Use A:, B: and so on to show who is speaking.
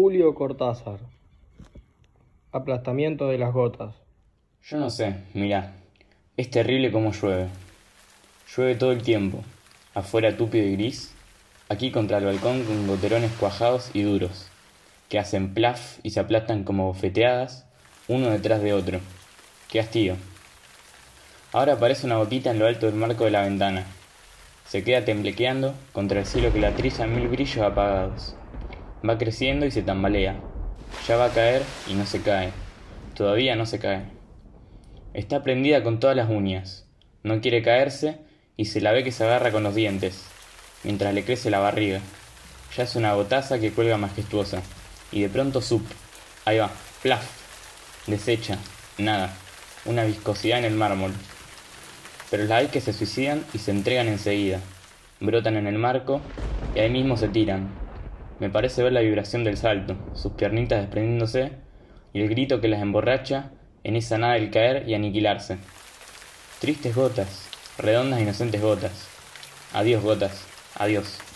A: Julio Cortázar. Aplastamiento de las gotas.
B: Yo no sé, mirá. Es terrible como llueve. Llueve todo el tiempo. Afuera túpido y gris. Aquí contra el balcón con goterones cuajados y duros, que hacen plaf y se aplastan como bofeteadas, uno detrás de otro. ¡Qué hastío! Ahora aparece una gotita en lo alto del marco de la ventana. Se queda temblequeando contra el cielo que la trilla en mil brillos apagados. Va creciendo y se tambalea. Ya va a caer y no se cae. Todavía no se cae. Está prendida con todas las uñas. No quiere caerse y se la ve que se agarra con los dientes, mientras le crece la barriga. Ya es una gotaza que cuelga majestuosa. Y de pronto sup. Ahí va. Plaf. Desecha. Nada. Una viscosidad en el mármol. Pero las hay que se suicidan y se entregan enseguida. Brotan en el marco y ahí mismo se tiran. Me parece ver la vibración del salto, sus piernitas desprendiéndose y el grito que las emborracha en esa nada del caer y aniquilarse. Tristes gotas, redondas inocentes gotas. Adiós gotas, adiós.